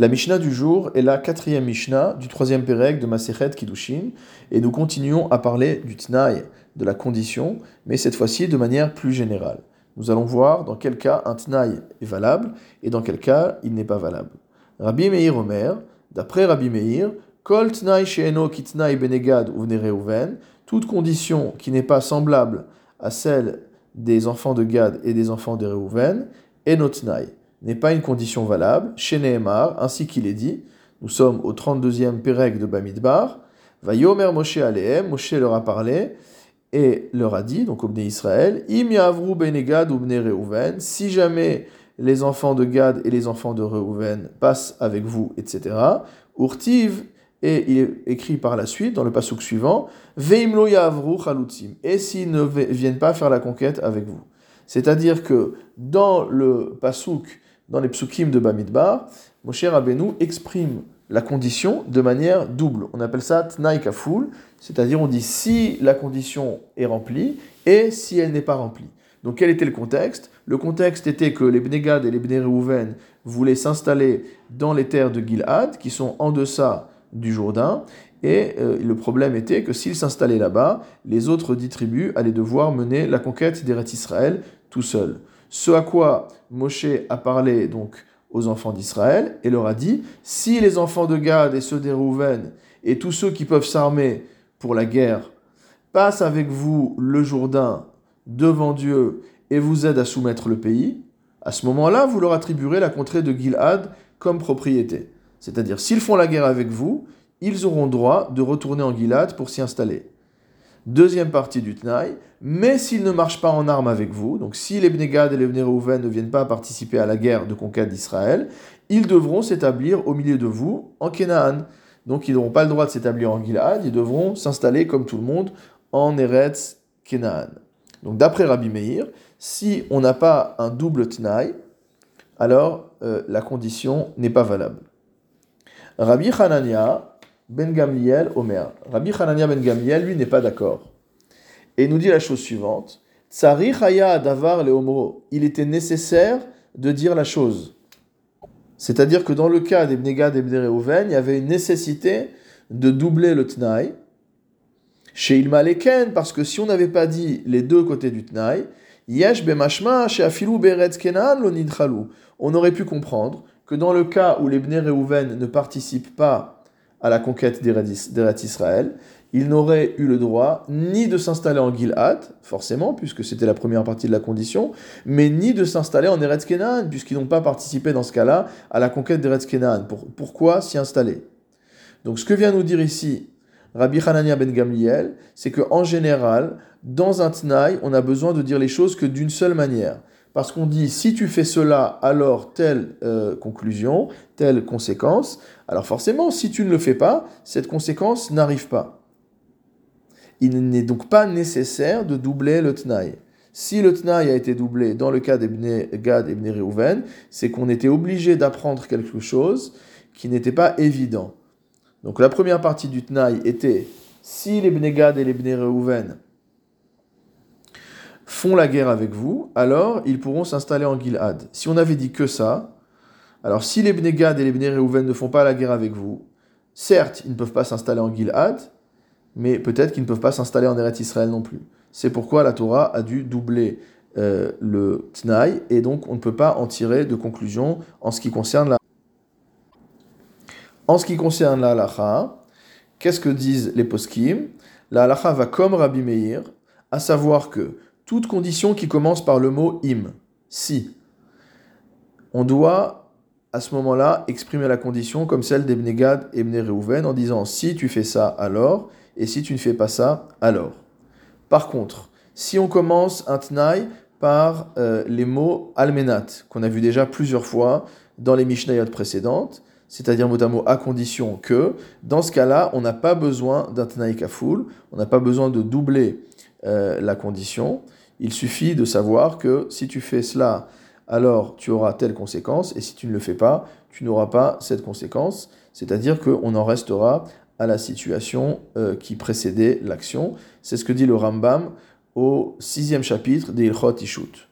La Mishnah du jour est la quatrième Mishnah du troisième Pérec de Masechet Kiddushin, et nous continuons à parler du Tnaï, de la condition, mais cette fois-ci de manière plus générale. Nous allons voir dans quel cas un Tnaï est valable et dans quel cas il n'est pas valable. Rabbi Meir Omer, d'après Rabbi Meir, Kol Tnaï Sheeno Kitnaï Benegad Reuven, toute condition qui n'est pas semblable à celle des enfants de Gad et des enfants de Reuven, est Tnaï n'est pas une condition valable, chez Nehemar, ainsi qu'il est dit, nous sommes au 32e Pérec de Bamidbar, va Yomer Moshe Aleem, Moshe leur a parlé, et leur a dit, donc au Israël, Im Yavru Benegad ou Reuven, si jamais les enfants de Gad et les enfants de Reuven passent avec vous, etc. Urtiv, et il écrit par la suite, dans le pasouk suivant, Veimlo Yavru Chalutzim, et s'ils ne viennent pas faire la conquête avec vous. C'est-à-dire que dans le pasouk dans les psukim de Bamidbar, Moshe Rabbeinu exprime la condition de manière double. On appelle ça Tnaï Kaful, c'est-à-dire on dit si la condition est remplie et si elle n'est pas remplie. Donc quel était le contexte? Le contexte était que les Bnegad et les Bné voulaient s'installer dans les terres de Gilad, qui sont en deçà du Jourdain, et euh, le problème était que s'ils s'installaient là-bas, les autres dix tribus allaient devoir mener la conquête d'Eretz Israël tout seuls. Ce à quoi Moshe a parlé donc aux enfants d'Israël et leur a dit si les enfants de Gad et ceux des Rouven et tous ceux qui peuvent s'armer pour la guerre passent avec vous le Jourdain devant Dieu et vous aident à soumettre le pays, à ce moment-là, vous leur attribuerez la contrée de Gilad comme propriété. C'est-à-dire, s'ils font la guerre avec vous, ils auront droit de retourner en Gilad pour s'y installer. Deuxième partie du Tnaï, mais s'ils ne marchent pas en armes avec vous, donc si les Bnegad et les Bnérouven ne viennent pas participer à la guerre de conquête d'Israël, ils devront s'établir au milieu de vous en Canaan. Donc ils n'auront pas le droit de s'établir en Gilad, ils devront s'installer comme tout le monde en Eretz Canaan. Donc d'après Rabbi Meir, si on n'a pas un double Tnaï, alors euh, la condition n'est pas valable. Rabbi Hanania, ben Gamliel, Omer. Rabbi Hanania Ben Gamliel, lui, n'est pas d'accord. Et il nous dit la chose suivante. Tsari Chaya Davar le Il était nécessaire de dire la chose. C'est-à-dire que dans le cas des et Bnereuven, il y avait une nécessité de doubler le Tnaï. Chez Ilmaleken, parce que si on n'avait pas dit les deux côtés du Tnaï, Yesh Bemashma, chez Afilou Beretz Kenan, On aurait pu comprendre que dans le cas où les Bnei ne participent pas à la conquête d'Eretz Israël, il n'aurait eu le droit ni de s'installer en Gilad, forcément, puisque c'était la première partie de la condition, mais ni de s'installer en Eretz Kenan, puisqu'ils n'ont pas participé dans ce cas-là à la conquête d'Eretz Kenan. pourquoi s'y installer? Donc ce que vient nous dire ici Rabbi Hanania ben Gamliel, c'est qu'en général, dans un Tnaï, on a besoin de dire les choses que d'une seule manière parce qu'on dit si tu fais cela, alors telle euh, conclusion, telle conséquence. Alors forcément, si tu ne le fais pas, cette conséquence n'arrive pas. Il n'est donc pas nécessaire de doubler le Tnaï. Si le Tnaï a été doublé dans le cas des Gad et Reuven, c'est qu'on était obligé d'apprendre quelque chose qui n'était pas évident. Donc la première partie du Tnaï était si les Gad et les Reuven font la guerre avec vous, alors ils pourront s'installer en Gilad. Si on avait dit que ça, alors si les Bnegad et les Bné ne font pas la guerre avec vous, certes, ils ne peuvent pas s'installer en Gilad, mais peut-être qu'ils ne peuvent pas s'installer en Eretz Israël non plus. C'est pourquoi la Torah a dû doubler euh, le Tnaï, et donc on ne peut pas en tirer de conclusion en ce qui concerne la en ce qui concerne la halacha, qu'est-ce que disent les poskim? La halacha va comme Rabbi Meir, à savoir que toute condition qui commence par le mot im, si. On doit à ce moment-là exprimer la condition comme celle d'Ebne Gad et en disant si tu fais ça alors et si tu ne fais pas ça alors. Par contre, si on commence un tnaï par euh, les mots almenat qu'on a vu déjà plusieurs fois dans les Mishnayot précédentes, c'est-à-dire mot à mot à condition que, dans ce cas-là, on n'a pas besoin d'un tnaï kafoul, on n'a pas besoin de doubler euh, la condition. Il suffit de savoir que si tu fais cela, alors tu auras telle conséquence, et si tu ne le fais pas, tu n'auras pas cette conséquence. C'est-à-dire qu'on en restera à la situation euh, qui précédait l'action. C'est ce que dit le Rambam au sixième chapitre des Ilchot Ishut.